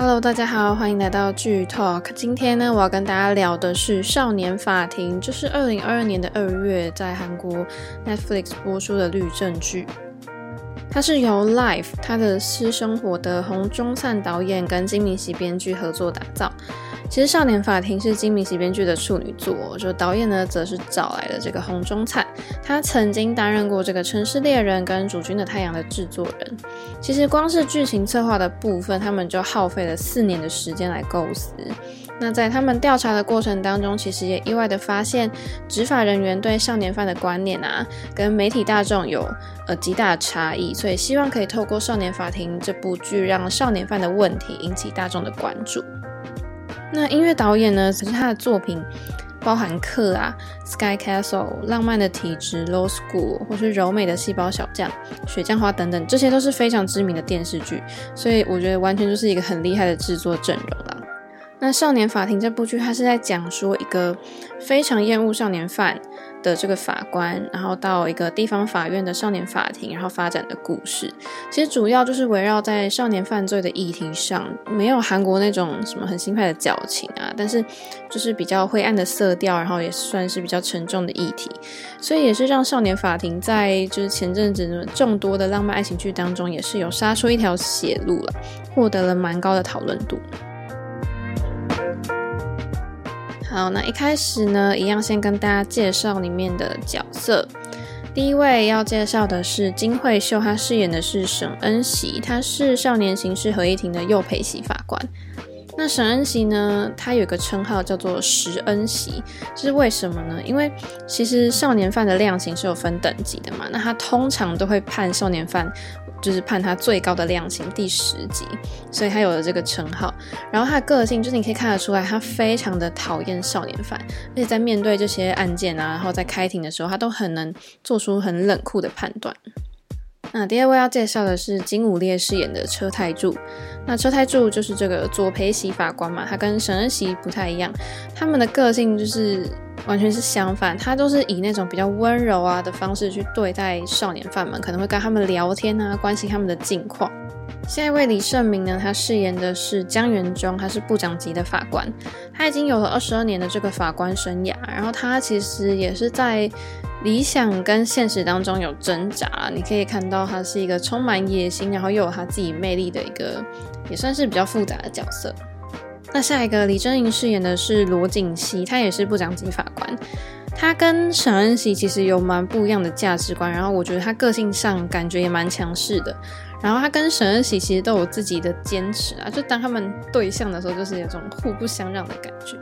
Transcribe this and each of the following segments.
Hello，大家好，欢迎来到剧 Talk。今天呢，我要跟大家聊的是《少年法庭》，就是二零二二年的二月在韩国 Netflix 播出的律政剧。它是由 Life 他的私生活的洪钟灿导演跟金敏喜编剧合作打造。其实《少年法庭》是金敏熙编剧的处女作，就导演呢则是找来了这个洪忠灿，他曾经担任过这个《城市猎人》跟《主君的太阳》的制作人。其实光是剧情策划的部分，他们就耗费了四年的时间来构思。那在他们调查的过程当中，其实也意外的发现，执法人员对少年犯的观念啊，跟媒体大众有呃极大的差异。所以希望可以透过《少年法庭》这部剧，让少年犯的问题引起大众的关注。那音乐导演呢？其实他的作品包含《课》啊，《Sky Castle》、浪漫的体质、Low School，或是柔美的细胞小将、雪降花等等，这些都是非常知名的电视剧，所以我觉得完全就是一个很厉害的制作阵容啦。那《少年法庭》这部剧，它是在讲说一个非常厌恶少年犯的这个法官，然后到一个地方法院的少年法庭，然后发展的故事。其实主要就是围绕在少年犯罪的议题上，没有韩国那种什么很新派的矫情啊，但是就是比较灰暗的色调，然后也算是比较沉重的议题，所以也是让《少年法庭》在就是前阵子众多的浪漫爱情剧当中，也是有杀出一条血路了，获得了蛮高的讨论度。好，那一开始呢，一样先跟大家介绍里面的角色。第一位要介绍的是金惠秀，她饰演的是沈恩喜，她是少年刑事合议庭的右陪席法官。那沈恩锡呢，他有一个称号叫做十恩锡，这是为什么呢？因为其实少年犯的量刑是有分等级的嘛，那他通常都会判少年犯，就是判他最高的量刑第十级，所以他有了这个称号。然后他的个性就是你可以看得出来，他非常的讨厌少年犯，而且在面对这些案件啊，然后在开庭的时候，他都很能做出很冷酷的判断。那第二位要介绍的是金武烈饰演的车太柱。那车太柱就是这个左培喜法官嘛，他跟沈恩熙不太一样，他们的个性就是完全是相反，他都是以那种比较温柔啊的方式去对待少年犯们，可能会跟他们聊天啊，关心他们的近况。下一位李胜明呢，他饰演的是江元忠，他是部长级的法官，他已经有了二十二年的这个法官生涯，然后他其实也是在理想跟现实当中有挣扎，你可以看到他是一个充满野心，然后又有他自己魅力的一个，也算是比较复杂的角色。那下一个李贞莹饰演的是罗景熙，他也是部长级法官，他跟沈恩熙其实有蛮不一样的价值观，然后我觉得他个性上感觉也蛮强势的。然后他跟沈恩锡其实都有自己的坚持啊，就当他们对象的时候，就是有种互不相让的感觉。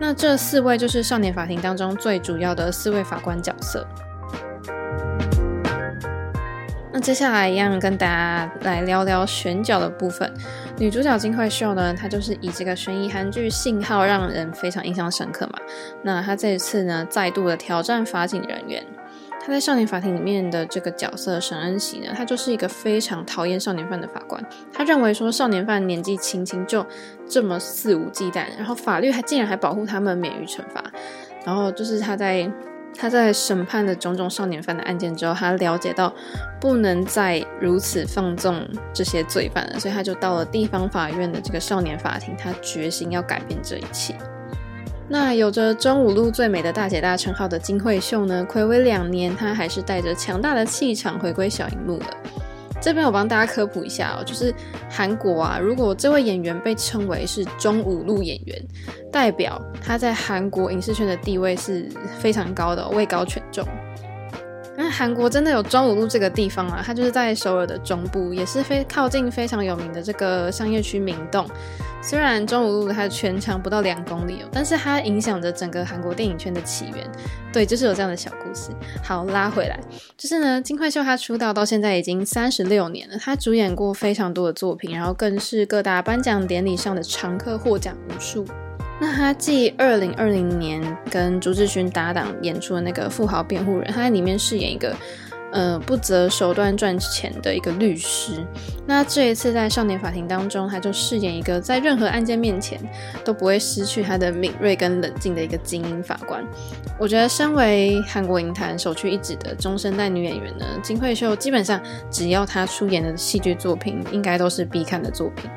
那这四位就是少年法庭当中最主要的四位法官角色。那接下来一样跟大家来聊聊选角的部分。女主角金惠秀呢，她就是以这个悬疑韩剧《信号》让人非常印象深刻嘛。那她这一次呢，再度的挑战法警人员。他在少年法庭里面的这个角色沈恩锡呢，他就是一个非常讨厌少年犯的法官。他认为说少年犯年纪轻轻就这么肆无忌惮，然后法律还竟然还保护他们免于惩罚。然后就是他在他在审判了种种少年犯的案件之后，他了解到不能再如此放纵这些罪犯了，所以他就到了地方法院的这个少年法庭，他决心要改变这一切。那有着中五路最美的大姐大称号的金惠秀呢，睽违两年，她还是带着强大的气场回归小荧幕了。这边我帮大家科普一下哦，就是韩国啊，如果这位演员被称为是中五路演员，代表他在韩国影视圈的地位是非常高的，位高权重。那韩国真的有中五路这个地方啊，它就是在首尔的中部，也是非靠近非常有名的这个商业区明洞。虽然中五路它全长不到两公里哦，但是它影响着整个韩国电影圈的起源。对，就是有这样的小故事。好，拉回来，就是呢，金惠秀她出道到现在已经三十六年了，她主演过非常多的作品，然后更是各大颁奖典礼上的常客，获奖无数。那他继二零二零年跟朱智勋搭档演出的那个富豪辩护人，他在里面饰演一个呃不择手段赚钱的一个律师。那这一次在少年法庭当中，他就饰演一个在任何案件面前都不会失去他的敏锐跟冷静的一个精英法官。我觉得身为韩国影坛首屈一指的中生代女演员呢，金惠秀基本上只要她出演的戏剧作品，应该都是必看的作品。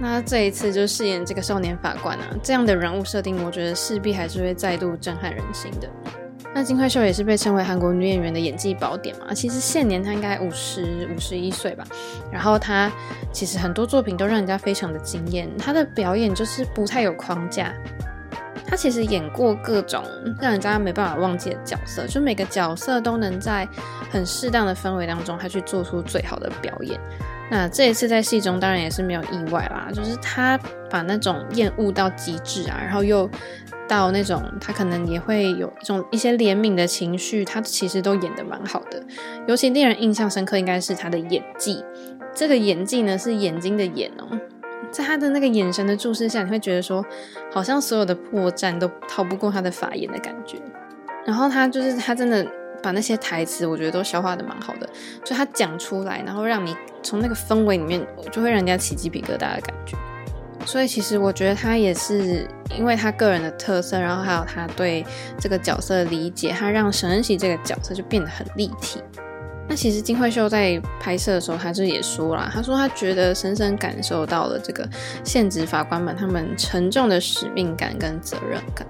那这一次就饰演这个少年法官啊，这样的人物设定，我觉得势必还是会再度震撼人心的。那金惠秀也是被称为韩国女演员的演技宝典嘛，其实现年她应该五十五十一岁吧。然后她其实很多作品都让人家非常的惊艳，她的表演就是不太有框架。她其实演过各种让人家没办法忘记的角色，就每个角色都能在很适当的氛围当中，她去做出最好的表演。那这一次在戏中当然也是没有意外啦，就是他把那种厌恶到极致啊，然后又到那种他可能也会有一种一些怜悯的情绪，他其实都演得蛮好的。尤其令人印象深刻应该是他的演技，这个演技呢是眼睛的眼哦，在他的那个眼神的注视下，你会觉得说好像所有的破绽都逃不过他的法眼的感觉。然后他就是他真的。把那些台词，我觉得都消化得蛮好的，就他讲出来，然后让你从那个氛围里面，就会让人家起鸡皮疙瘩的感觉。所以其实我觉得他也是因为他个人的特色，然后还有他对这个角色的理解，他让沈恩熙这个角色就变得很立体。那其实金惠秀在拍摄的时候，他就也说了，他说他觉得深深感受到了这个现职法官们他们沉重的使命感跟责任感。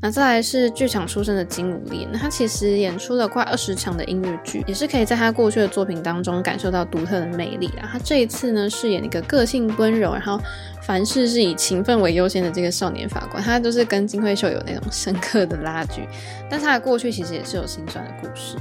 那再来是剧场出身的金武烈，他其实演出了快二十场的音乐剧，也是可以在他过去的作品当中感受到独特的魅力啊。他这一次呢，饰演一个个性温柔，然后凡事是以勤奋为优先的这个少年法官，他都是跟金惠秀有那种深刻的拉锯，但他的过去其实也是有心酸的故事。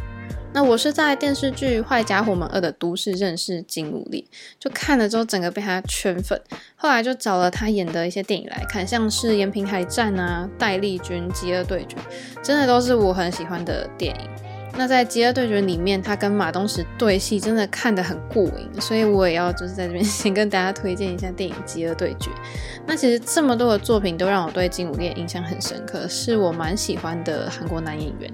那我是在电视剧《坏家伙们二》的都市认识金武烈，就看了之后整个被他圈粉，后来就找了他演的一些电影来看，像是《延平海战》啊、《戴丽君》、《饥饿对决》，真的都是我很喜欢的电影。那在《饥饿对决》里面，他跟马东石对戏，真的看得很过瘾，所以我也要就是在这边 先跟大家推荐一下电影《饥饿对决》。那其实这么多的作品都让我对金武烈印象很深刻，是我蛮喜欢的韩国男演员。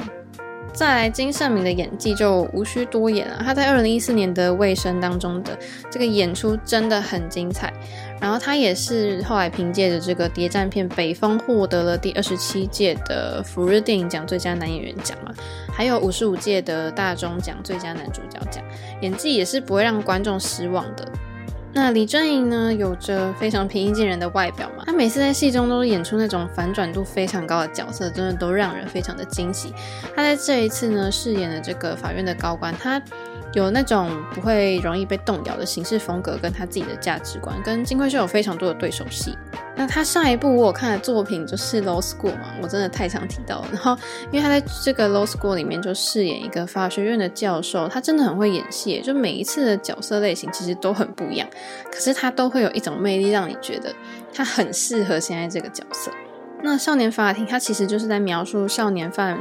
再来金圣民的演技就无需多言了，他在二零一四年的《卫生》当中的这个演出真的很精彩，然后他也是后来凭借着这个谍战片《北风》获得了第二十七届的福日电影奖最佳男演员奖嘛，还有五十五届的大钟奖最佳男主角奖，演技也是不会让观众失望的。那李正英呢，有着非常平易近人的外表嘛，他每次在戏中都演出那种反转度非常高的角色，真的都让人非常的惊喜。他在这一次呢，饰演了这个法院的高官，他。有那种不会容易被动摇的行事风格，跟他自己的价值观，跟金惠秀有非常多的对手戏。那他上一部我看的作品就是《Law School》嘛，我真的太常提到了。然后，因为他在这个《Law School》里面就饰演一个法学院的教授，他真的很会演戏，就每一次的角色类型其实都很不一样，可是他都会有一种魅力，让你觉得他很适合现在这个角色。那《少年法庭》他其实就是在描述少年犯。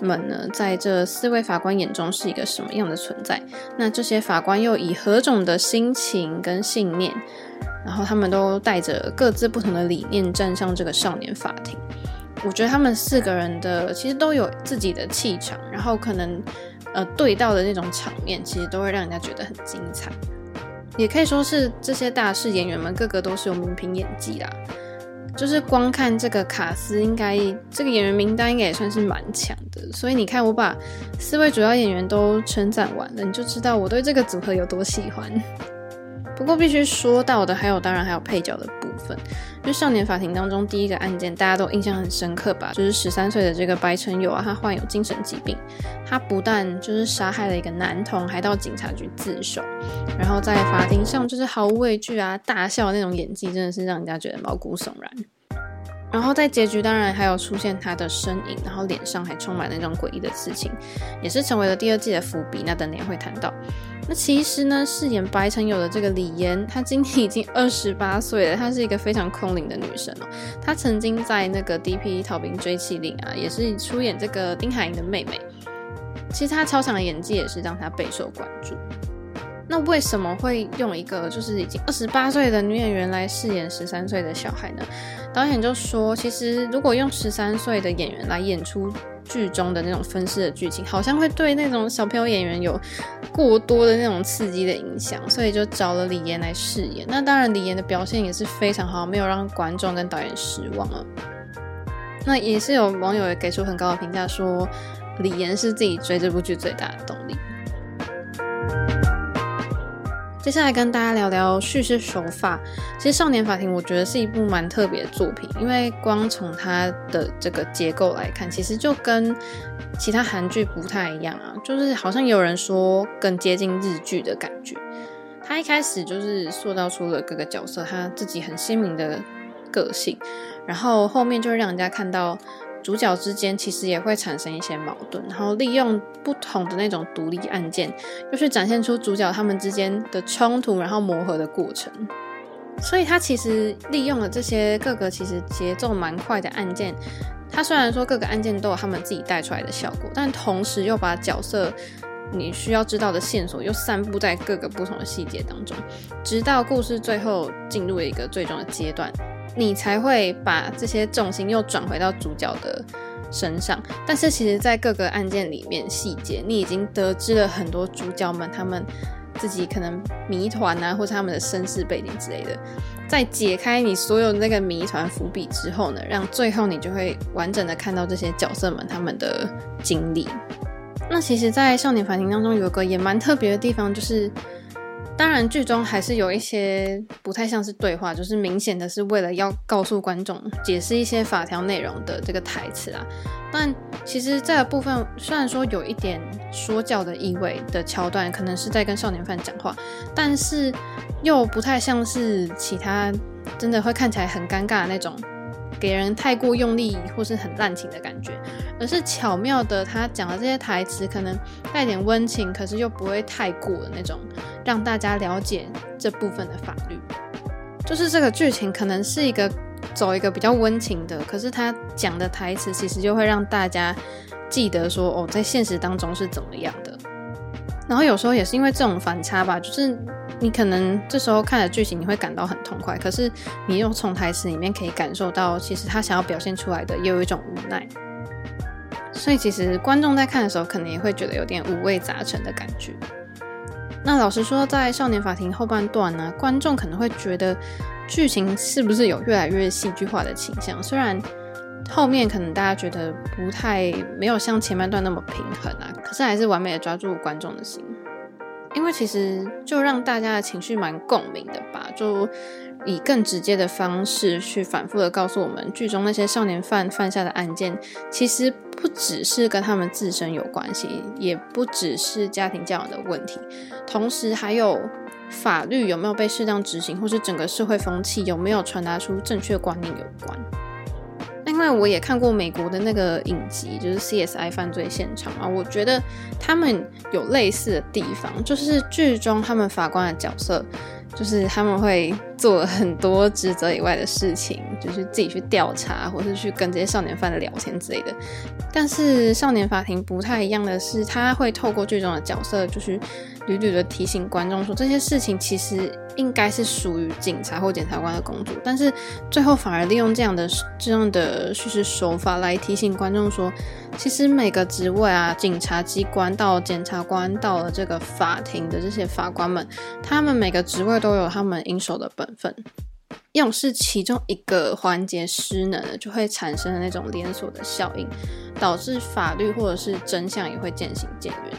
们呢，在这四位法官眼中是一个什么样的存在？那这些法官又以何种的心情跟信念，然后他们都带着各自不同的理念站上这个少年法庭。我觉得他们四个人的其实都有自己的气场，然后可能呃对到的那种场面，其实都会让人家觉得很精彩。也可以说是这些大势演员们个个都是有名凭演技啦。就是光看这个卡斯，应该这个演员名单应该也算是蛮强的。所以你看，我把四位主要演员都称赞完了，你就知道我对这个组合有多喜欢。不过必须说到的还有，当然还有配角的部分。就少年法庭当中第一个案件，大家都印象很深刻吧？就是十三岁的这个白成友啊，他患有精神疾病，他不但就是杀害了一个男童，还到警察局自首，然后在法庭上就是毫无畏惧啊，大笑那种演技，真的是让人家觉得毛骨悚然。然后在结局当然还有出现他的身影，然后脸上还充满那种诡异的刺青，也是成为了第二季的伏笔。那等点会谈到。那其实呢，饰演白成友的这个李嫣，她今年已经二十八岁了，她是一个非常空灵的女生哦。她曾经在那个《D.P. 逃兵追缉令》啊，也是出演这个丁海寅的妹妹。其实她超强的演技也是让她备受关注。那为什么会用一个就是已经二十八岁的女演员来饰演十三岁的小孩呢？导演就说，其实如果用十三岁的演员来演出。剧中的那种分尸的剧情，好像会对那种小朋友演员有过多的那种刺激的影响，所以就找了李岩来饰演。那当然，李岩的表现也是非常好，没有让观众跟导演失望了。那也是有网友也给出很高的评价，说李岩是自己追这部剧最大的动力。接下来跟大家聊聊叙事手法。其实《少年法庭》我觉得是一部蛮特别的作品，因为光从它的这个结构来看，其实就跟其他韩剧不太一样啊，就是好像有人说更接近日剧的感觉。他一开始就是塑造出了各个角色他自己很鲜明的个性，然后后面就让人家看到。主角之间其实也会产生一些矛盾，然后利用不同的那种独立案件，就是展现出主角他们之间的冲突，然后磨合的过程。所以他其实利用了这些各个其实节奏蛮快的案件，他虽然说各个案件都有他们自己带出来的效果，但同时又把角色你需要知道的线索又散布在各个不同的细节当中，直到故事最后进入了一个最终的阶段。你才会把这些重心又转回到主角的身上，但是其实，在各个案件里面细节，你已经得知了很多主角们他们自己可能谜团啊，或是他们的身世背景之类的。在解开你所有那个谜团伏笔之后呢，让最后你就会完整的看到这些角色们他们的经历。那其实，在《少年法庭》当中，有个也蛮特别的地方，就是。当然，剧中还是有一些不太像是对话，就是明显的是为了要告诉观众解释一些法条内容的这个台词啊。但其实这个部分虽然说有一点说教的意味的桥段，可能是在跟少年犯讲话，但是又不太像是其他真的会看起来很尴尬的那种。给人太过用力或是很滥情的感觉，而是巧妙的，他讲的这些台词可能带点温情，可是又不会太过的那种，让大家了解这部分的法律。就是这个剧情可能是一个走一个比较温情的，可是他讲的台词其实就会让大家记得说，哦，在现实当中是怎么样的。然后有时候也是因为这种反差吧，就是。你可能这时候看的剧情，你会感到很痛快，可是你又从台词里面可以感受到，其实他想要表现出来的也有一种无奈。所以其实观众在看的时候，可能也会觉得有点五味杂陈的感觉。那老实说，在《少年法庭》后半段呢，观众可能会觉得剧情是不是有越来越戏剧化的倾向？虽然后面可能大家觉得不太没有像前半段那么平衡啊，可是还是完美的抓住观众的心。因为其实就让大家的情绪蛮共鸣的吧，就以更直接的方式去反复的告诉我们，剧中那些少年犯犯下的案件，其实不只是跟他们自身有关系，也不只是家庭教养的问题，同时还有法律有没有被适当执行，或是整个社会风气有没有传达出正确观念有关。另外，我也看过美国的那个影集，就是 CSI 犯罪现场啊。我觉得他们有类似的地方，就是剧中他们法官的角色，就是他们会做很多职责以外的事情，就是自己去调查，或是去跟这些少年犯聊天之类的。但是少年法庭不太一样的是，他会透过剧中的角色，就是屡屡的提醒观众说，这些事情其实。应该是属于警察或检察官的工作，但是最后反而利用这样的这样的叙事手法来提醒观众说，其实每个职位啊，警察机关到检察官到了这个法庭的这些法官们，他们每个职位都有他们应守的本分。要是其中一个环节失能了，就会产生那种连锁的效应，导致法律或者是真相也会渐行渐远。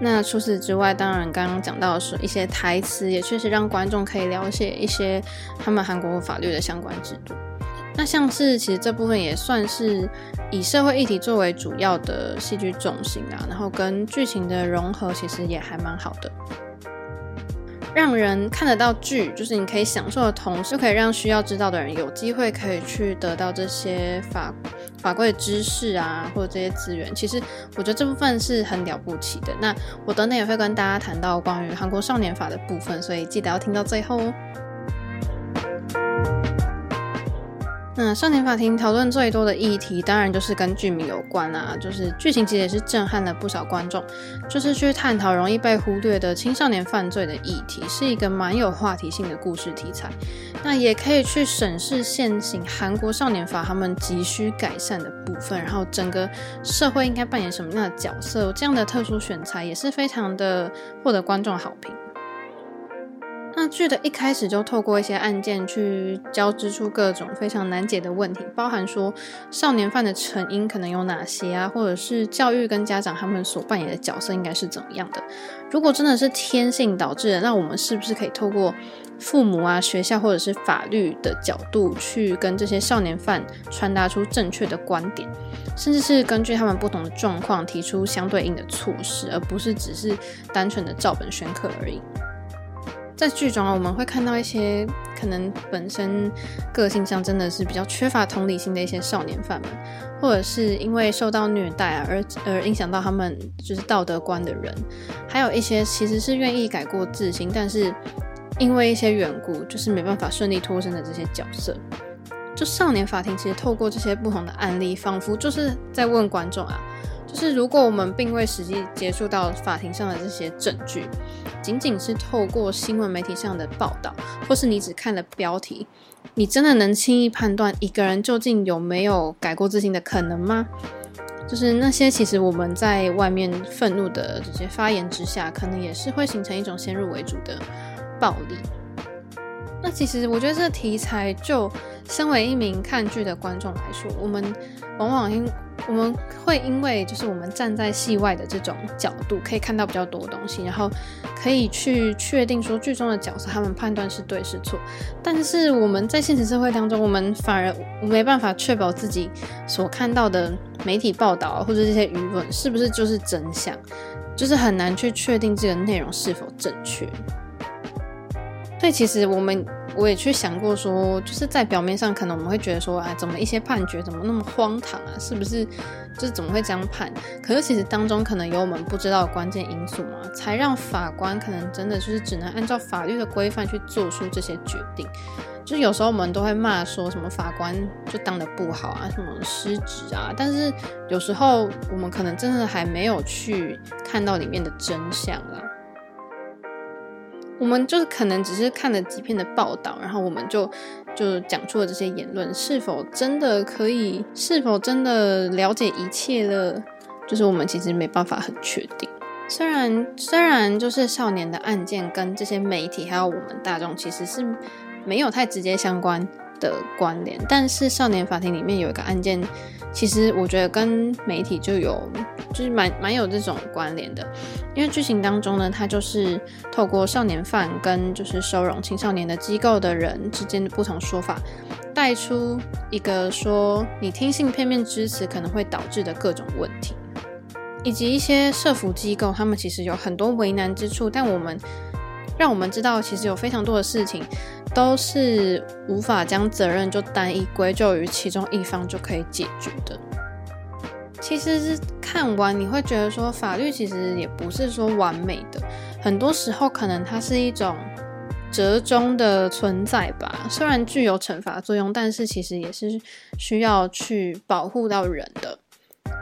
那除此之外，当然刚刚讲到的是一些台词，也确实让观众可以了解一些他们韩国法律的相关制度。那像是其实这部分也算是以社会议题作为主要的戏剧重心啊，然后跟剧情的融合其实也还蛮好的。让人看得到剧，就是你可以享受的同时，可以让需要知道的人有机会可以去得到这些法法规的知识啊，或者这些资源。其实我觉得这部分是很了不起的。那我等等也会跟大家谈到关于韩国少年法的部分，所以记得要听到最后哦。那少年法庭讨论最多的议题，当然就是跟剧名有关啊。就是剧情其实也是震撼了不少观众，就是去探讨容易被忽略的青少年犯罪的议题，是一个蛮有话题性的故事题材。那也可以去审视现行韩国少年法他们急需改善的部分，然后整个社会应该扮演什么样的角色。这样的特殊选材也是非常的获得观众好评。那剧的一开始就透过一些案件去交织出各种非常难解的问题，包含说少年犯的成因可能有哪些啊，或者是教育跟家长他们所扮演的角色应该是怎么样的。如果真的是天性导致的，那我们是不是可以透过父母啊、学校或者是法律的角度去跟这些少年犯传达出正确的观点，甚至是根据他们不同的状况提出相对应的措施，而不是只是单纯的照本宣科而已。在剧中啊，我们会看到一些可能本身个性上真的是比较缺乏同理心的一些少年犯们，或者是因为受到虐待啊而而影响到他们就是道德观的人，还有一些其实是愿意改过自新，但是因为一些缘故就是没办法顺利脱身的这些角色。就少年法庭其实透过这些不同的案例，仿佛就是在问观众啊。就是如果我们并未实际接触到法庭上的这些证据，仅仅是透过新闻媒体上的报道，或是你只看了标题，你真的能轻易判断一个人究竟有没有改过自新的可能吗？就是那些其实我们在外面愤怒的这些发言之下，可能也是会形成一种先入为主的暴力。那其实我觉得这题材，就身为一名看剧的观众来说，我们往往因我们会因为就是我们站在戏外的这种角度，可以看到比较多东西，然后可以去确定说剧中的角色他们判断是对是错。但是我们在现实社会当中，我们反而没办法确保自己所看到的媒体报道或者这些舆论是不是就是真相，就是很难去确定这个内容是否正确。所以其实我们我也去想过说，就是在表面上可能我们会觉得说，啊，怎么一些判决怎么那么荒唐啊？是不是就是怎么会这样判？可是其实当中可能有我们不知道的关键因素嘛，才让法官可能真的就是只能按照法律的规范去做出这些决定。就是有时候我们都会骂说什么法官就当的不好啊，什么失职啊，但是有时候我们可能真的还没有去看到里面的真相啦。我们就是可能只是看了几篇的报道，然后我们就就讲出了这些言论，是否真的可以？是否真的了解一切了？就是我们其实没办法很确定。虽然虽然就是少年的案件跟这些媒体还有我们大众其实是没有太直接相关的关联，但是少年法庭里面有一个案件。其实我觉得跟媒体就有，就是蛮蛮有这种关联的，因为剧情当中呢，它就是透过少年犯跟就是收容青少年的机构的人之间的不同说法，带出一个说你听信片面之词可能会导致的各种问题，以及一些社福机构他们其实有很多为难之处，但我们。让我们知道，其实有非常多的事情都是无法将责任就单一归咎于其中一方就可以解决的。其实是看完你会觉得说，法律其实也不是说完美的，很多时候可能它是一种折中的存在吧。虽然具有惩罚作用，但是其实也是需要去保护到人的。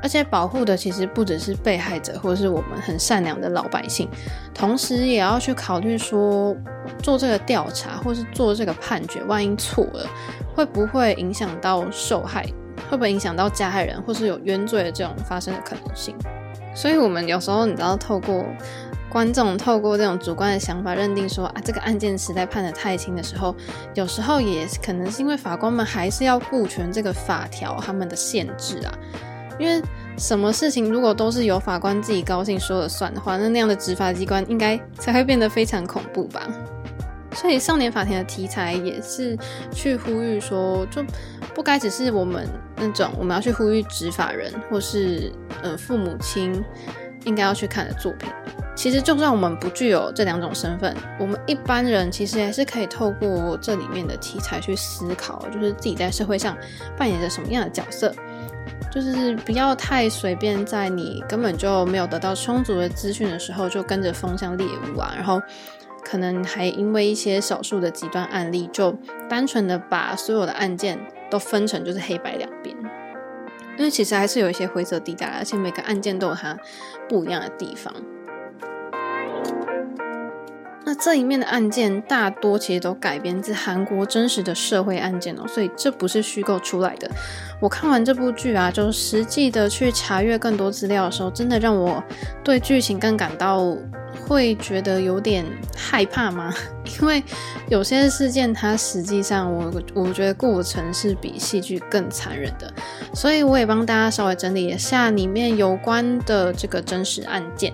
而且保护的其实不只是被害者，或者是我们很善良的老百姓，同时也要去考虑说，做这个调查或是做这个判决，万一错了，会不会影响到受害，会不会影响到加害人，或是有冤罪的这种发生的可能性？所以，我们有时候你知道，透过观众透过这种主观的想法认定说啊，这个案件实在判得太轻的时候，有时候也可能是因为法官们还是要顾全这个法条他们的限制啊。因为什么事情如果都是由法官自己高兴说了算的话，那那样的执法机关应该才会变得非常恐怖吧。所以少年法庭的题材也是去呼吁说，就不该只是我们那种我们要去呼吁执法人或是呃父母亲应该要去看的作品。其实就算我们不具有这两种身份，我们一般人其实还是可以透过这里面的题材去思考，就是自己在社会上扮演着什么样的角色。就是不要太随便，在你根本就没有得到充足的资讯的时候，就跟着风向猎物啊，然后可能还因为一些少数的极端案例，就单纯的把所有的案件都分成就是黑白两边，因为其实还是有一些灰色地带，而且每个案件都有它不一样的地方。那这一面的案件大多其实都改编自韩国真实的社会案件哦，所以这不是虚构出来的。我看完这部剧啊，就实际的去查阅更多资料的时候，真的让我对剧情更感到会觉得有点害怕吗？因为有些事件它实际上我我觉得过程是比戏剧更残忍的，所以我也帮大家稍微整理一下里面有关的这个真实案件。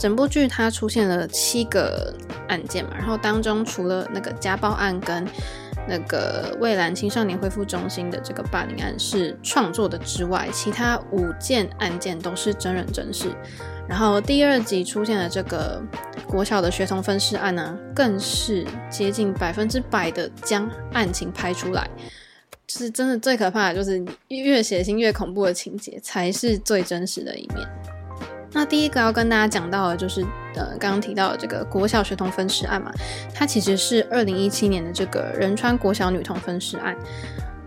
整部剧它出现了七个案件嘛，然后当中除了那个家暴案跟那个蔚蓝青少年恢复中心的这个霸凌案是创作的之外，其他五件案件都是真人真事。然后第二集出现的这个国小的学童分尸案呢，更是接近百分之百的将案情拍出来，是真的最可怕的就是越血腥越恐怖的情节才是最真实的一面。那第一个要跟大家讲到的，就是呃，刚刚提到的这个国小学童分尸案嘛，它其实是二零一七年的这个仁川国小女童分尸案。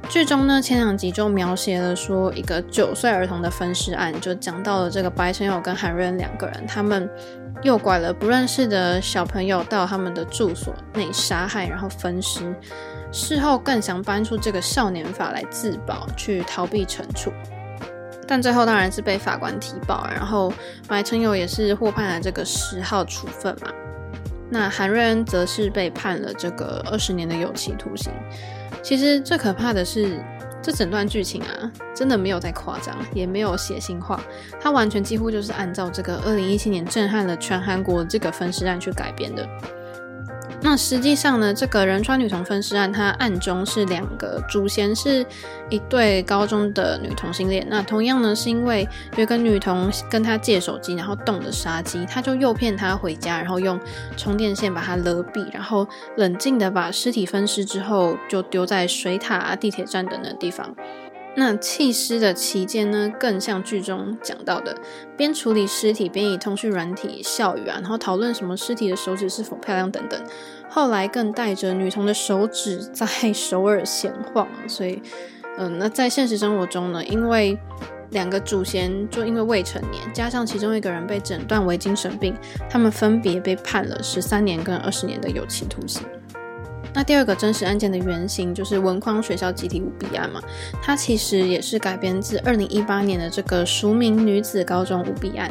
剧中呢，前两集就描写了说一个九岁儿童的分尸案，就讲到了这个白成友跟韩瑞恩两个人，他们诱拐了不认识的小朋友到他们的住所内杀害，然后分尸，事后更想搬出这个少年法来自保，去逃避惩处。但最后当然是被法官提报，然后白成友也是获判了这个十号处分嘛。那韩瑞恩则是被判了这个二十年的有期徒刑。其实最可怕的是，这整段剧情啊，真的没有在夸张，也没有血腥化，它完全几乎就是按照这个二零一七年震撼了全韩国这个分尸案去改编的。那实际上呢，这个仁川女童分尸案，它案中是两个主嫌是一对高中的女同性恋。那同样呢，是因为有个女童跟他借手机，然后动了杀机，他就诱骗她回家，然后用充电线把她勒毙，然后冷静的把尸体分尸之后，就丢在水塔、地铁站等的地方。那弃尸的期间呢，更像剧中讲到的，边处理尸体边以通讯软体笑语啊，然后讨论什么尸体的手指是否漂亮等等。后来更带着女童的手指在首尔闲晃，所以，嗯，那在现实生活中呢，因为两个祖先就因为未成年，加上其中一个人被诊断为精神病，他们分别被判了十三年跟二十年的有期徒刑。那第二个真实案件的原型就是文匡学校集体舞弊案嘛，它其实也是改编自二零一八年的这个熟名女子高中舞弊案，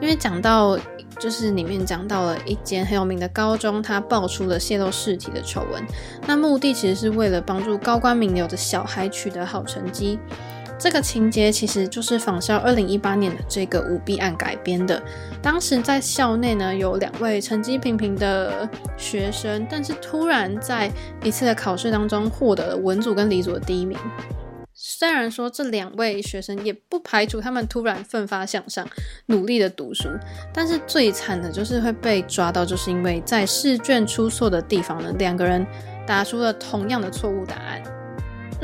因为讲到就是里面讲到了一间很有名的高中，它爆出了泄露试题的丑闻，那目的其实是为了帮助高官名流的小孩取得好成绩。这个情节其实就是仿效二零一八年的这个舞弊案改编的。当时在校内呢，有两位成绩平平的学生，但是突然在一次的考试当中获得了文组跟理组的第一名。虽然说这两位学生也不排除他们突然奋发向上，努力的读书，但是最惨的就是会被抓到，就是因为在试卷出错的地方呢，两个人答出了同样的错误答案。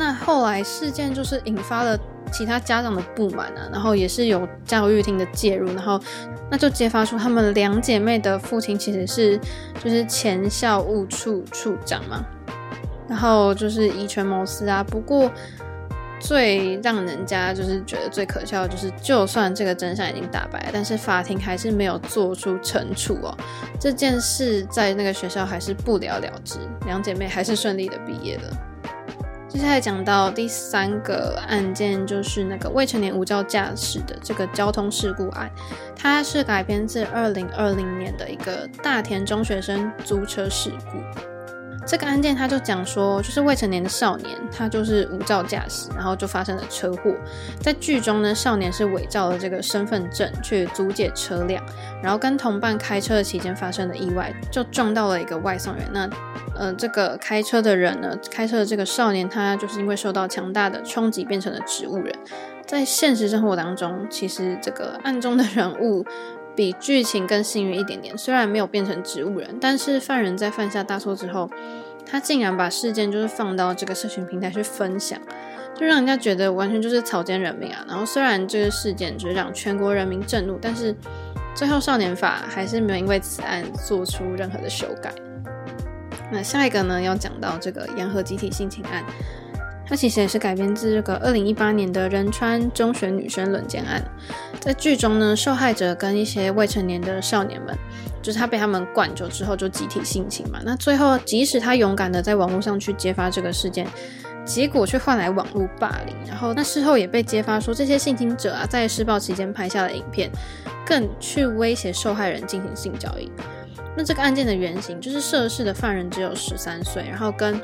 那后来事件就是引发了其他家长的不满啊，然后也是有教育厅的介入，然后那就揭发出他们两姐妹的父亲其实是就是前校务处处长嘛，然后就是以权谋私啊。不过最让人家就是觉得最可笑的就是，就算这个真相已经大白，但是法庭还是没有做出惩处哦。这件事在那个学校还是不了了之，两姐妹还是顺利的毕业了。接下来讲到第三个案件，就是那个未成年无照驾驶的这个交通事故案，它是改编自二零二零年的一个大田中学生租车事故。这个案件他就讲说，就是未成年的少年，他就是无照驾驶，然后就发生了车祸。在剧中呢，少年是伪造了这个身份证去租借车辆，然后跟同伴开车的期间发生了意外，就撞到了一个外送员。那呃，这个开车的人呢，开车的这个少年，他就是因为受到强大的冲击，变成了植物人。在现实生活当中，其实这个案中的人物。比剧情更幸运一点点，虽然没有变成植物人，但是犯人在犯下大错之后，他竟然把事件就是放到这个社群平台去分享，就让人家觉得完全就是草菅人命啊。然后虽然这个事件就是让全国人民震怒，但是最后少年法还是没有因为此案做出任何的修改。那下一个呢，要讲到这个延和集体性侵案。那其实也是改编自这个二零一八年的仁川中学女生轮奸案。在剧中呢，受害者跟一些未成年的少年们，就是他被他们灌酒之后就集体性侵嘛。那最后，即使他勇敢的在网络上去揭发这个事件，结果却换来网络霸凌。然后那事后也被揭发说，这些性侵者啊，在施暴期间拍下了影片，更去威胁受害人进行性交易。那这个案件的原型就是涉事的犯人只有十三岁，然后跟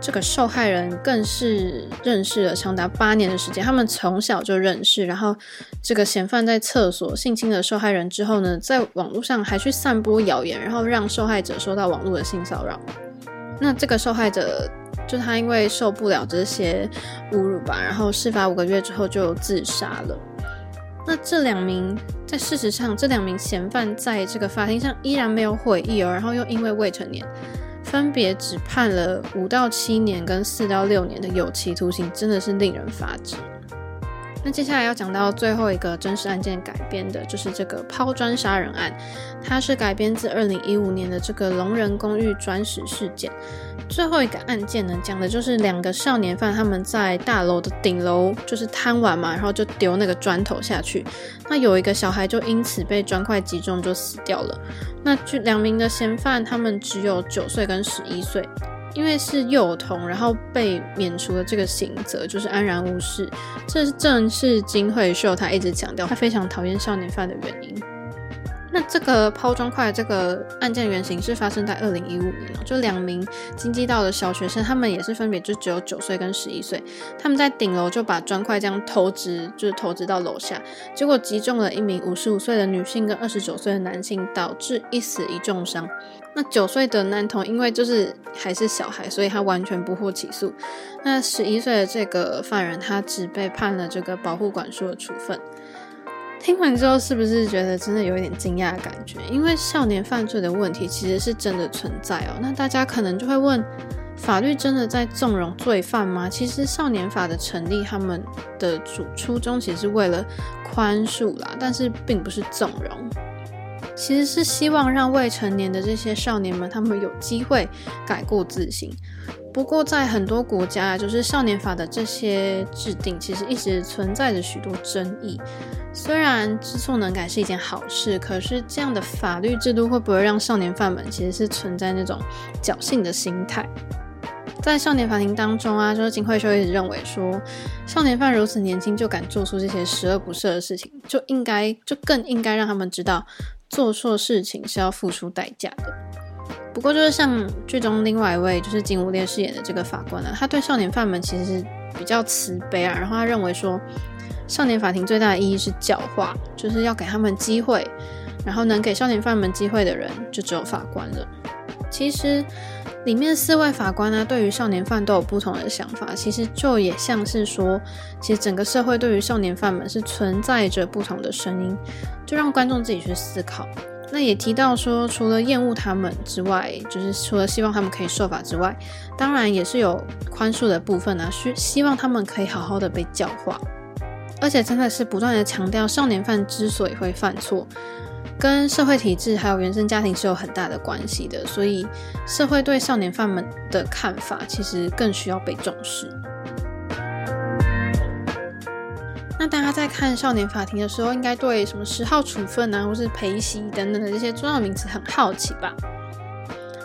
这个受害人更是认识了长达八年的时间，他们从小就认识。然后这个嫌犯在厕所性侵了受害人之后呢，在网络上还去散播谣言，然后让受害者受到网络的性骚扰。那这个受害者就他因为受不了这些侮辱吧，然后事发五个月之后就自杀了。那这两名在事实上，这两名嫌犯在这个法庭上依然没有悔意哦，然后又因为未成年，分别只判了五到七年跟四到六年的有期徒刑，真的是令人发指。那接下来要讲到最后一个真实案件改编的，就是这个抛砖杀人案。它是改编自二零一五年的这个聋人公寓砖石事件。最后一个案件呢，讲的就是两个少年犯他们在大楼的顶楼就是贪玩嘛，然后就丢那个砖头下去。那有一个小孩就因此被砖块击中就死掉了。那就两名的嫌犯他们只有九岁跟十一岁。因为是幼童，然后被免除了这个刑责，就是安然无事。这正是金惠秀他一直强调他非常讨厌少年犯的原因。那这个抛砖块这个案件原型是发生在二零一五年哦，就两名京畿道的小学生，他们也是分别就只有九岁跟十一岁，他们在顶楼就把砖块这样投掷，就是投掷到楼下，结果击中了一名五十五岁的女性跟二十九岁的男性，导致一死一重伤。那九岁的男童因为就是还是小孩，所以他完全不获起诉。那十一岁的这个犯人，他只被判了这个保护管束的处分。听完之后，是不是觉得真的有一点惊讶的感觉？因为少年犯罪的问题其实是真的存在哦。那大家可能就会问：法律真的在纵容罪犯吗？其实少年法的成立，他们的主初衷其实是为了宽恕啦，但是并不是纵容，其实是希望让未成年的这些少年们，他们有机会改过自新。不过，在很多国家，就是少年法的这些制定，其实一直存在着许多争议。虽然知错能改是一件好事，可是这样的法律制度会不会让少年犯们其实是存在那种侥幸的心态？在少年法庭当中啊，就是金惠秀一直认为说，少年犯如此年轻就敢做出这些十恶不赦的事情，就应该就更应该让他们知道，做错事情是要付出代价的。不过，就是像剧中另外一位就是金无烈饰演的这个法官呢，他对少年犯们其实是比较慈悲啊。然后他认为说，少年法庭最大的意义是教化，就是要给他们机会。然后能给少年犯们机会的人，就只有法官了。其实里面四位法官呢，对于少年犯都有不同的想法。其实就也像是说，其实整个社会对于少年犯们是存在着不同的声音，就让观众自己去思考。那也提到说，除了厌恶他们之外，就是除了希望他们可以受罚之外，当然也是有宽恕的部分啊，希希望他们可以好好的被教化，而且真的是不断的强调，少年犯之所以会犯错，跟社会体制还有原生家庭是有很大的关系的，所以社会对少年犯们的看法，其实更需要被重视。那大家在看少年法庭的时候，应该对什么十号处分啊，或是陪席等等的这些重要名词很好奇吧？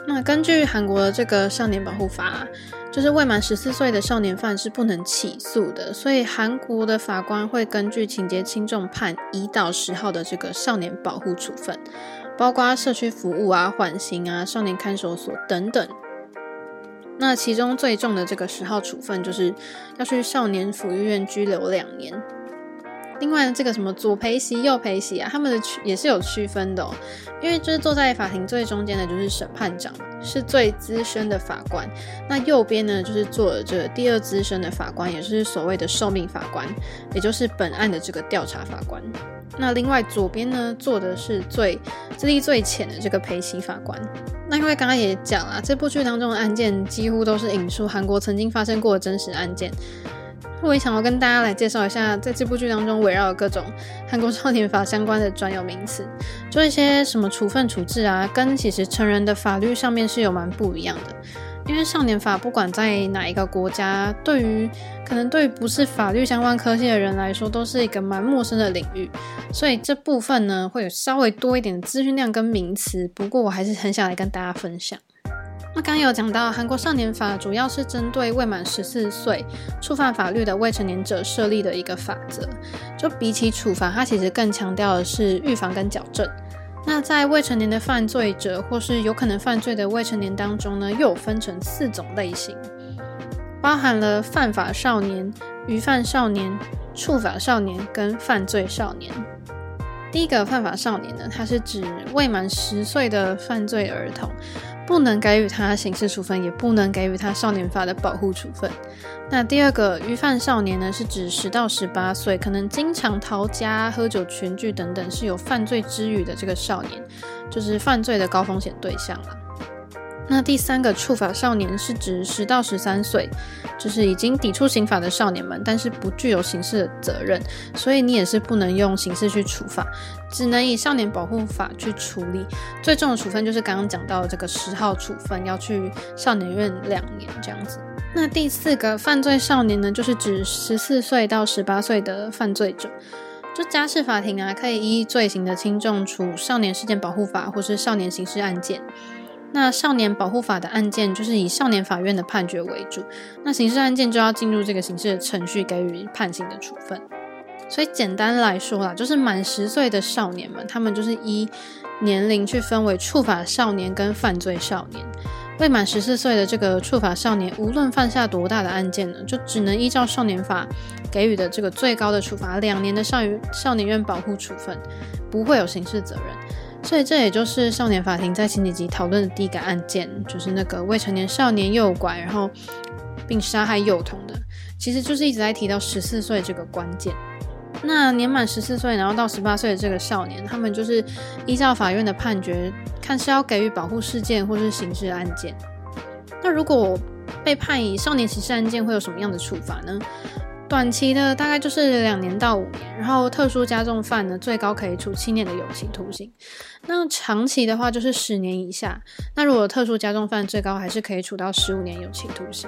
那根据韩国的这个少年保护法，就是未满十四岁的少年犯是不能起诉的，所以韩国的法官会根据情节轻重判一到十号的这个少年保护处分，包括社区服务啊、缓刑啊、少年看守所等等。那其中最重的这个十号处分，就是要去少年抚育院拘留两年。另外，这个什么左陪席、右陪席啊，他们的区也是有区分的哦。因为就是坐在法庭最中间的，就是审判长嘛，是最资深的法官。那右边呢，就是坐这第二资深的法官，也就是所谓的受命法官，也就是本案的这个调查法官。那另外左边呢，坐的是最资历最浅的这个陪席法官。那因为刚刚也讲了，这部剧当中的案件几乎都是引述韩国曾经发生过的真实案件。我也想要跟大家来介绍一下，在这部剧当中围绕各种韩国少年法相关的专有名词，就一些什么处分处置啊，跟其实成人的法律上面是有蛮不一样的。因为少年法不管在哪一个国家，对于可能对于不是法律相关科系的人来说，都是一个蛮陌生的领域，所以这部分呢会有稍微多一点的资讯量跟名词。不过我还是很想来跟大家分享。那刚有讲到，韩国少年法主要是针对未满十四岁触犯法律的未成年者设立的一个法则。就比起处罚，它其实更强调的是预防跟矫正。那在未成年的犯罪者或是有可能犯罪的未成年当中呢，又有分成四种类型，包含了犯法少年、虞犯少年、触法少年跟犯罪少年。第一个犯法少年呢，它是指未满十岁的犯罪儿童，不能给予他刑事处分，也不能给予他少年法的保护处分。那第二个预犯少年呢，是指十到十八岁，可能经常逃家、喝酒群聚等等，是有犯罪之虞的这个少年，就是犯罪的高风险对象了。那第三个触法少年是指十到十三岁，就是已经抵触刑法的少年们，但是不具有刑事的责任，所以你也是不能用刑事去处罚，只能以少年保护法去处理。最重的处分就是刚刚讲到的这个十号处分，要去少年院两年这样子。那第四个犯罪少年呢，就是指十四岁到十八岁的犯罪者，就家事法庭啊，可以依罪行的轻重处少年事件保护法或是少年刑事案件。那少年保护法的案件就是以少年法院的判决为主，那刑事案件就要进入这个刑事的程序，给予判刑的处分。所以简单来说啦，就是满十岁的少年们，他们就是依年龄去分为触法少年跟犯罪少年。未满十四岁的这个触法少年，无论犯下多大的案件呢，就只能依照少年法给予的这个最高的处罚，两年的少于少年院保护处分，不会有刑事责任。所以这也就是少年法庭在前几集讨论的第一个案件，就是那个未成年少年诱拐，然后并杀害幼童的，其实就是一直在提到十四岁这个关键。那年满十四岁，然后到十八岁的这个少年，他们就是依照法院的判决，看是要给予保护事件或是刑事案件。那如果被判以少年刑事案件，会有什么样的处罚呢？短期的大概就是两年到五年，然后特殊加重犯呢，最高可以处七年的有期徒刑。那长期的话就是十年以下。那如果特殊加重犯，最高还是可以处到十五年有期徒刑。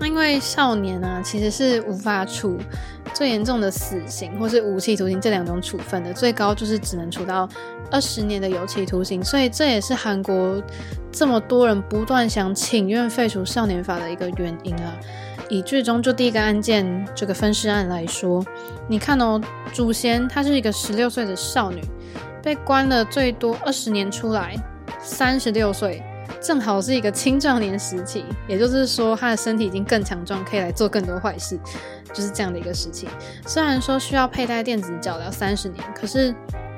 那因为少年呢，其实是无法处最严重的死刑或是无期徒刑这两种处分的，最高就是只能处到二十年的有期徒刑。所以这也是韩国这么多人不断想请愿废除少年法的一个原因啊。以剧中就第一个案件这个分尸案来说，你看哦，主嫌她是一个十六岁的少女，被关了最多二十年出来，三十六岁。正好是一个青壮年时期，也就是说，他的身体已经更强壮，可以来做更多坏事，就是这样的一个时期。虽然说需要佩戴电子脚镣三十年，可是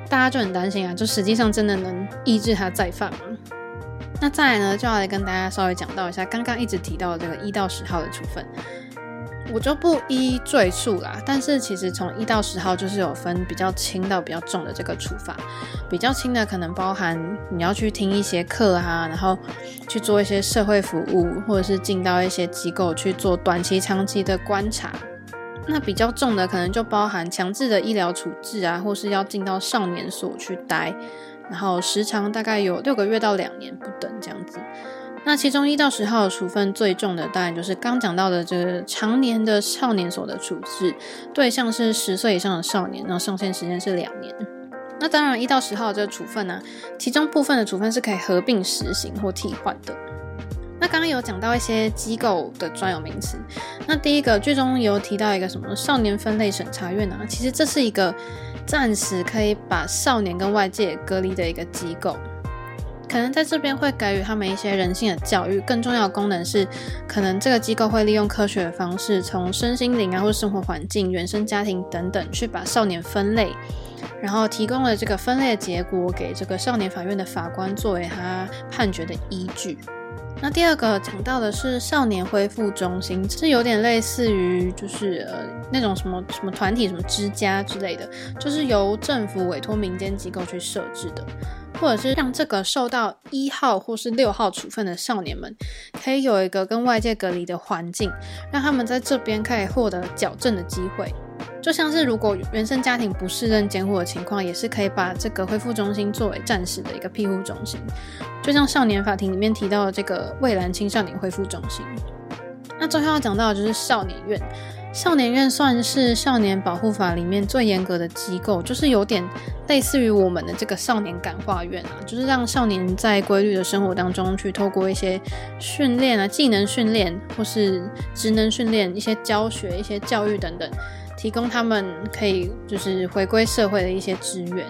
大家就很担心啊，就实际上真的能抑制他再犯吗？那再来呢，就要来跟大家稍微讲到一下刚刚一直提到的这个一到十号的处分。我就不一一赘述啦，但是其实从一到十号就是有分比较轻到比较重的这个处罚，比较轻的可能包含你要去听一些课哈，然后去做一些社会服务，或者是进到一些机构去做短期、长期的观察。那比较重的可能就包含强制的医疗处置啊，或是要进到少年所去待，然后时长大概有六个月到两年不等这样子。那其中一到十号处分最重的，当然就是刚讲到的这个常年的少年所的处置，对象是十岁以上的少年，那上限时间是两年。那当然一到十号这个处分呢，其中部分的处分是可以合并实行或替换的。那刚刚有讲到一些机构的专有名词，那第一个剧中有提到一个什么少年分类审查院啊，其实这是一个暂时可以把少年跟外界隔离的一个机构。可能在这边会给予他们一些人性的教育，更重要的功能是，可能这个机构会利用科学的方式，从身心灵啊，或生活环境、原生家庭等等，去把少年分类，然后提供了这个分类的结果给这个少年法院的法官作为他判决的依据。那第二个讲到的是少年恢复中心，是有点类似于就是呃那种什么什么团体、什么之家之类的，就是由政府委托民间机构去设置的。或者是让这个受到一号或是六号处分的少年们，可以有一个跟外界隔离的环境，让他们在这边可以获得矫正的机会。就像是如果原生家庭不适任监护的情况，也是可以把这个恢复中心作为暂时的一个庇护中心。就像少年法庭里面提到的这个蔚蓝青少年恢复中心。那最后要讲到的就是少年院。少年院算是少年保护法里面最严格的机构，就是有点类似于我们的这个少年感化院啊，就是让少年在规律的生活当中去透过一些训练啊、技能训练或是职能训练、一些教学、一些教育等等，提供他们可以就是回归社会的一些资源。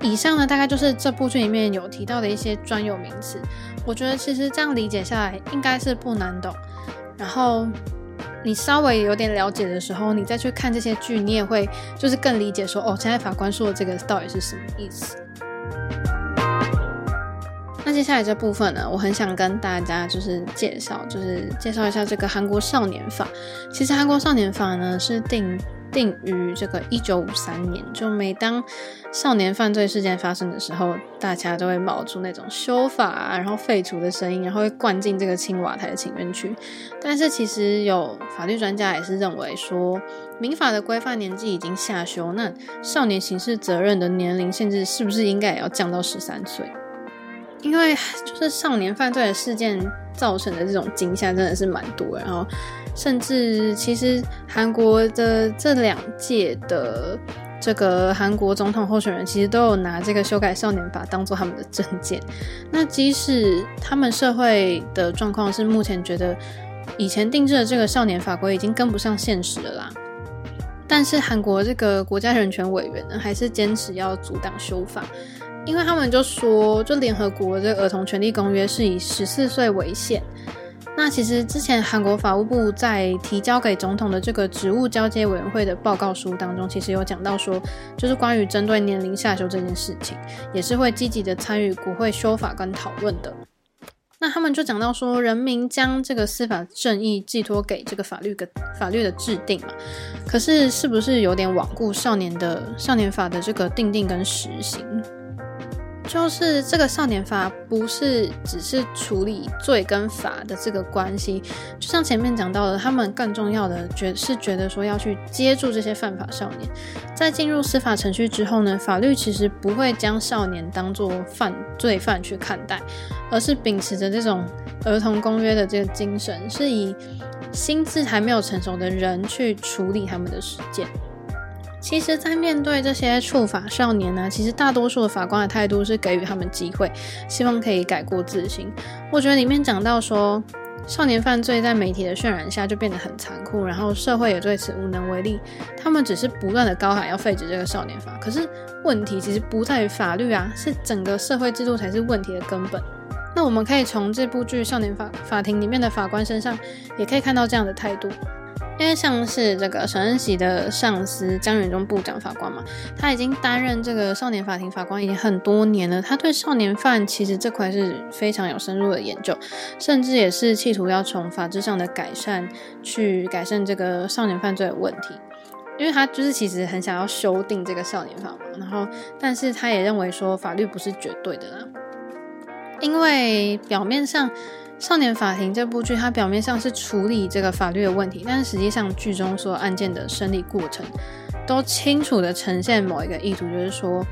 以上呢，大概就是这部剧里面有提到的一些专有名词。我觉得其实这样理解下来应该是不难懂，然后。你稍微有点了解的时候，你再去看这些剧，你也会就是更理解说，哦，现在法官说的这个到底是什么意思。那接下来这部分呢，我很想跟大家就是介绍，就是介绍一下这个韩国少年法。其实韩国少年法呢是定。定于这个一九五三年，就每当少年犯罪事件发生的时候，大家都会冒出那种修法啊，然后废除的声音，然后会灌进这个青瓦台的请愿区。但是其实有法律专家也是认为说，民法的规范年纪已经下修，那少年刑事责任的年龄限制是不是应该也要降到十三岁？因为就是少年犯罪的事件造成的这种惊吓真的是蛮多，然后。甚至其实韩国的这两届的这个韩国总统候选人，其实都有拿这个修改少年法当做他们的政见。那即使他们社会的状况是目前觉得以前定制的这个少年法规已经跟不上现实了啦，但是韩国这个国家人权委员呢，还是坚持要阻挡修法，因为他们就说，就联合国这个儿童权利公约是以十四岁为限。那其实之前韩国法务部在提交给总统的这个职务交接委员会的报告书当中，其实有讲到说，就是关于针对年龄下修这件事情，也是会积极的参与国会修法跟讨论的。那他们就讲到说，人民将这个司法正义寄托给这个法律的法律的制定嘛，可是是不是有点罔顾少年的少年法的这个定定跟实行？就是这个少年法不是只是处理罪跟罚的这个关系，就像前面讲到的，他们更重要的觉是觉得说要去接住这些犯法少年，在进入司法程序之后呢，法律其实不会将少年当作犯罪犯去看待，而是秉持着这种儿童公约的这个精神，是以心智还没有成熟的人去处理他们的事件。其实，在面对这些触法少年呢，其实大多数的法官的态度是给予他们机会，希望可以改过自新。我觉得里面讲到说，少年犯罪在媒体的渲染下就变得很残酷，然后社会也对此无能为力。他们只是不断的高喊要废止这个少年法，可是问题其实不在于法律啊，是整个社会制度才是问题的根本。那我们可以从这部剧《少年法法庭》里面的法官身上，也可以看到这样的态度。因为像是这个沈恩锡的上司姜远忠部长法官嘛，他已经担任这个少年法庭法官已经很多年了。他对少年犯其实这块是非常有深入的研究，甚至也是企图要从法制上的改善去改善这个少年犯罪的问题。因为他就是其实很想要修订这个少年法嘛，然后但是他也认为说法律不是绝对的啦，因为表面上。《少年法庭》这部剧，它表面上是处理这个法律的问题，但是实际上剧中所有案件的审理过程，都清楚地呈现某一个意图，就是说，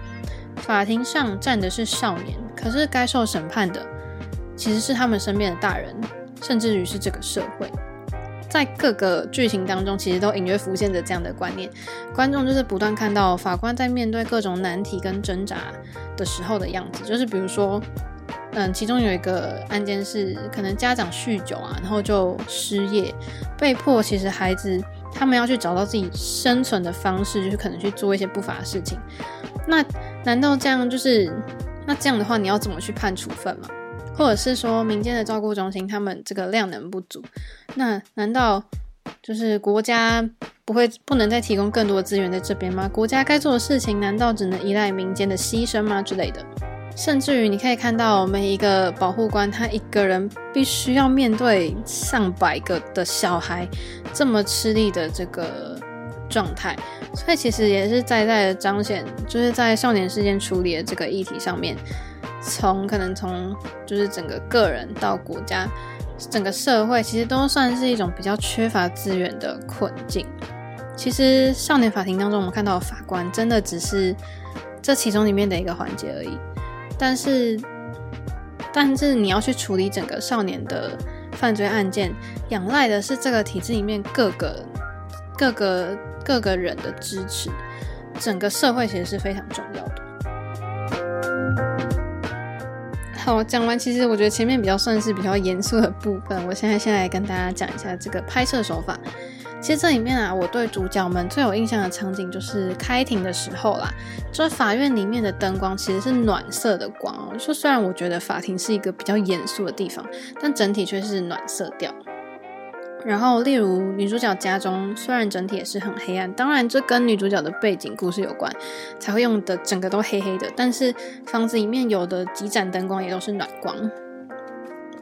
法庭上站的是少年，可是该受审判的其实是他们身边的大人，甚至于是这个社会。在各个剧情当中，其实都隐约浮现着这样的观念，观众就是不断看到法官在面对各种难题跟挣扎的时候的样子，就是比如说。嗯，其中有一个案件是可能家长酗酒啊，然后就失业，被迫其实孩子他们要去找到自己生存的方式，就是可能去做一些不法的事情。那难道这样就是那这样的话，你要怎么去判处分吗？或者是说民间的照顾中心他们这个量能不足，那难道就是国家不会不能再提供更多的资源在这边吗？国家该做的事情难道只能依赖民间的牺牲吗？之类的。甚至于，你可以看到每一个保护官，他一个人必须要面对上百个的小孩，这么吃力的这个状态，所以其实也是在在彰显，就是在少年事件处理的这个议题上面，从可能从就是整个个人到国家，整个社会，其实都算是一种比较缺乏资源的困境。其实少年法庭当中，我们看到的法官真的只是这其中里面的一个环节而已。但是，但是你要去处理整个少年的犯罪案件，仰赖的是这个体制里面各个各个各个人的支持，整个社会其实是非常重要的。好，讲完，其实我觉得前面比较算是比较严肃的部分，我现在先来跟大家讲一下这个拍摄手法。其实这里面啊，我对主角们最有印象的场景就是开庭的时候啦，就是法院里面的灯光其实是暖色的光哦。就虽然我觉得法庭是一个比较严肃的地方，但整体却是暖色调。然后，例如女主角家中，虽然整体也是很黑暗，当然这跟女主角的背景故事有关，才会用的整个都黑黑的。但是房子里面有的几盏灯光也都是暖光。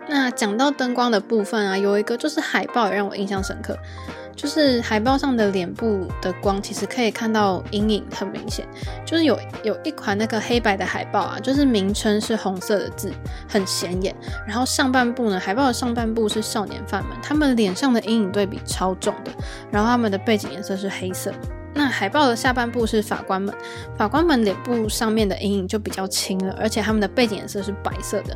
那讲到灯光的部分啊，有一个就是海报也让我印象深刻。就是海报上的脸部的光，其实可以看到阴影很明显。就是有有一款那个黑白的海报啊，就是名称是红色的字，很显眼。然后上半部呢，海报的上半部是少年犯们，他们脸上的阴影对比超重的。然后他们的背景颜色是黑色。那海报的下半部是法官们，法官们脸部上面的阴影就比较轻了，而且他们的背景颜色是白色的。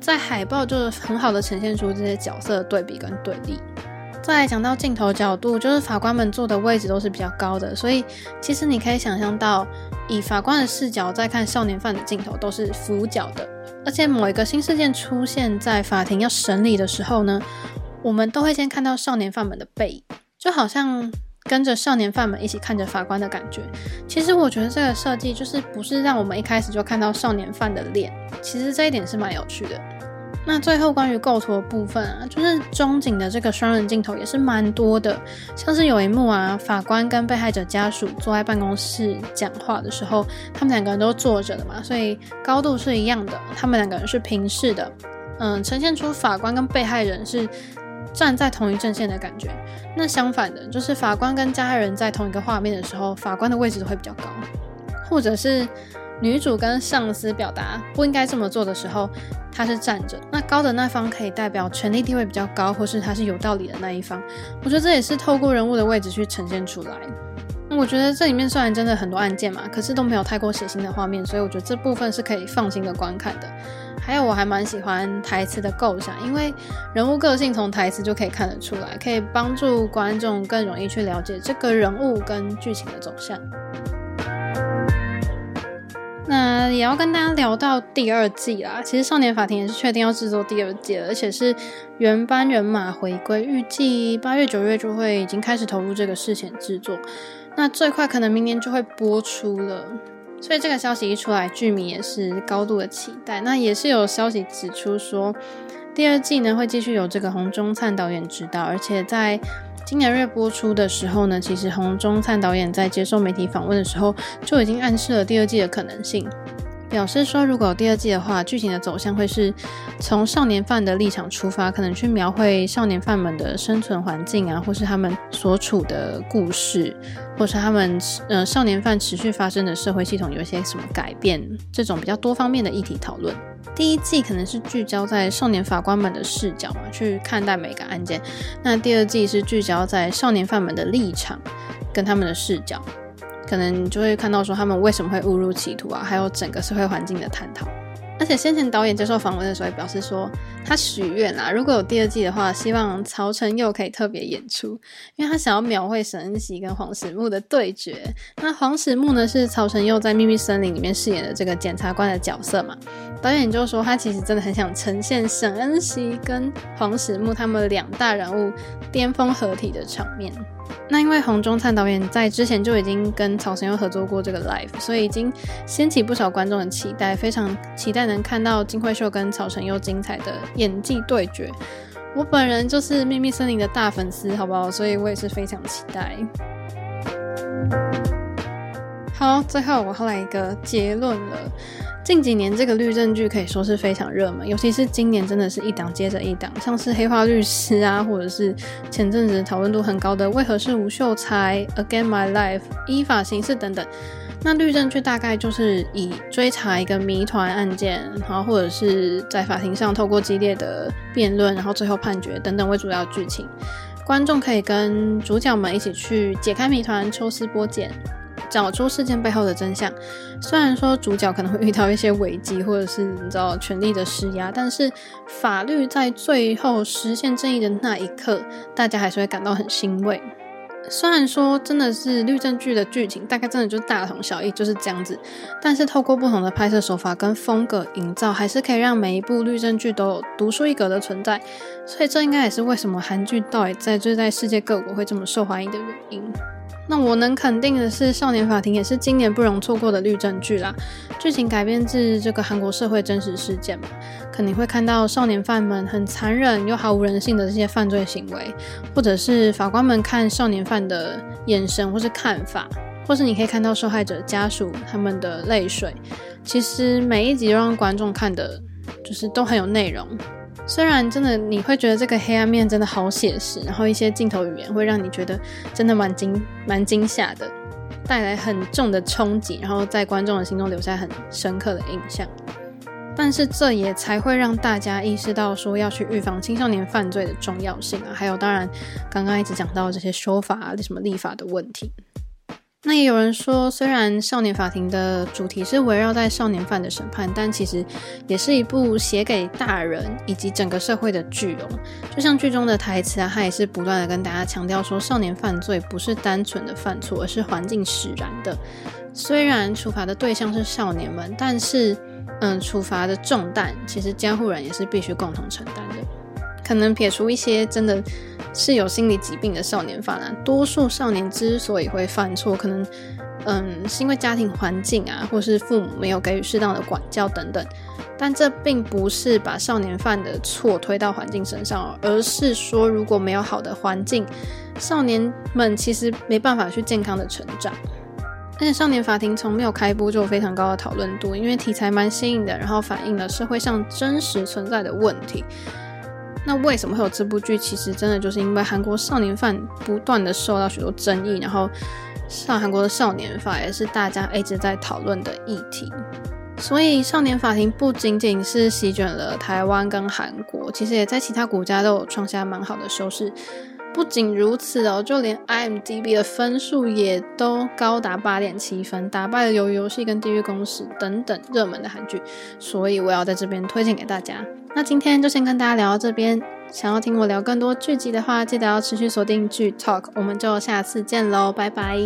在海报就是很好的呈现出这些角色的对比跟对立。再来讲到镜头角度，就是法官们坐的位置都是比较高的，所以其实你可以想象到，以法官的视角在看少年犯的镜头都是俯角的。而且某一个新事件出现在法庭要审理的时候呢，我们都会先看到少年犯们的背影，就好像跟着少年犯们一起看着法官的感觉。其实我觉得这个设计就是不是让我们一开始就看到少年犯的脸，其实这一点是蛮有趣的。那最后关于构图的部分啊，就是中景的这个双人镜头也是蛮多的，像是有一幕啊，法官跟被害者家属坐在办公室讲话的时候，他们两个人都坐着的嘛，所以高度是一样的，他们两个人是平视的，嗯，呈现出法官跟被害人是站在同一阵线的感觉。那相反的，就是法官跟加害人在同一个画面的时候，法官的位置都会比较高，或者是。女主跟上司表达不应该这么做的时候，她是站着。那高的那方可以代表权力地位比较高，或是他是有道理的那一方。我觉得这也是透过人物的位置去呈现出来。我觉得这里面虽然真的很多案件嘛，可是都没有太过血腥的画面，所以我觉得这部分是可以放心的观看的。还有我还蛮喜欢台词的构想，因为人物个性从台词就可以看得出来，可以帮助观众更容易去了解这个人物跟剧情的走向。那也要跟大家聊到第二季啦。其实《少年法庭》也是确定要制作第二季，而且是原班人马回归，预计八月九月就会已经开始投入这个事前制作。那最快可能明年就会播出了。所以这个消息一出来，剧迷也是高度的期待。那也是有消息指出说，第二季呢会继续由这个洪忠灿导演执导，而且在。今年月播出的时候呢，其实洪忠灿导演在接受媒体访问的时候就已经暗示了第二季的可能性，表示说如果有第二季的话，剧情的走向会是从少年犯的立场出发，可能去描绘少年犯们的生存环境啊，或是他们所处的故事，或是他们呃少年犯持续发生的社会系统有一些什么改变，这种比较多方面的议题讨论。第一季可能是聚焦在少年法官们的视角嘛，去看待每个案件。那第二季是聚焦在少年犯们的立场跟他们的视角，可能就会看到说他们为什么会误入歧途啊，还有整个社会环境的探讨。而且先前导演接受访问的时候也表示说，他许愿啦，如果有第二季的话，希望曹承佑可以特别演出，因为他想要描绘沈恩熙跟黄始木的对决。那黄始木呢，是曹承佑在《秘密森林》里面饰演的这个检察官的角色嘛。导演就说他其实真的很想呈现沈恩熙跟黄始木他们两大人物巅峰合体的场面。那因为洪忠灿导演在之前就已经跟曹承佑合作过这个 Live，所以已经掀起不少观众的期待，非常期待能看到金惠秀跟曹承佑精彩的演技对决。我本人就是《秘密森林》的大粉丝，好不好？所以我也是非常期待。好，最后我要来一个结论了。近几年这个律政剧可以说是非常热门，尤其是今年真的是一档接着一档，像是《黑化律师》啊，或者是前阵子讨论度很高的《为何是吴秀才》、《Again My Life》、《依法行事》等等。那律政剧大概就是以追查一个谜团案件，然后或者是在法庭上透过激烈的辩论，然后最后判决等等为主要剧情。观众可以跟主角们一起去解开谜团、抽丝剥茧，找出事件背后的真相。虽然说主角可能会遇到一些危机，或者是你知道权力的施压，但是法律在最后实现正义的那一刻，大家还是会感到很欣慰。虽然说真的是律政剧的剧情，大概真的就大同小异，就是这样子。但是透过不同的拍摄手法跟风格营造，还是可以让每一部律政剧都有独树一格的存在。所以这应该也是为什么韩剧到底在就在世界各国会这么受欢迎的原因。那我能肯定的是，《少年法庭》也是今年不容错过的律政剧啦。剧情改编自这个韩国社会真实事件嘛，肯定会看到少年犯们很残忍又毫无人性的这些犯罪行为，或者是法官们看少年犯的眼神或是看法，或是你可以看到受害者家属他们的泪水。其实每一集都让观众看的，就是都很有内容。虽然真的你会觉得这个黑暗面真的好写实，然后一些镜头语言会让你觉得真的蛮惊蛮惊吓的，带来很重的冲击，然后在观众的心中留下很深刻的印象。但是这也才会让大家意识到说要去预防青少年犯罪的重要性啊，还有当然刚刚一直讲到这些说法啊，什么立法的问题。那也有人说，虽然少年法庭的主题是围绕在少年犯的审判，但其实也是一部写给大人以及整个社会的剧哦。就像剧中的台词啊，他也是不断的跟大家强调说，少年犯罪不是单纯的犯错，而是环境使然的。虽然处罚的对象是少年们，但是，嗯，处罚的重担其实监护人也是必须共同承担的。可能撇除一些真的。是有心理疾病的少年犯啊，多数少年之所以会犯错，可能，嗯，是因为家庭环境啊，或是父母没有给予适当的管教等等。但这并不是把少年犯的错推到环境身上，而是说如果没有好的环境，少年们其实没办法去健康的成长。而且少年法庭从没有开播就有非常高的讨论度，因为题材蛮新颖的，然后反映了社会上真实存在的问题。那为什么会有这部剧？其实真的就是因为韩国少年犯不断的受到许多争议，然后上韩国的少年法也是大家一直在讨论的议题。所以少年法庭不仅仅是席卷了台湾跟韩国，其实也在其他国家都有创下蛮好的收视。不仅如此哦，就连 IMDB 的分数也都高达八点七分，打败了《鱿鱼游戏》跟《地狱公使》等等热门的韩剧。所以我要在这边推荐给大家。那今天就先跟大家聊到这边，想要听我聊更多剧集的话，记得要持续锁定剧 Talk，我们就下次见喽，拜拜。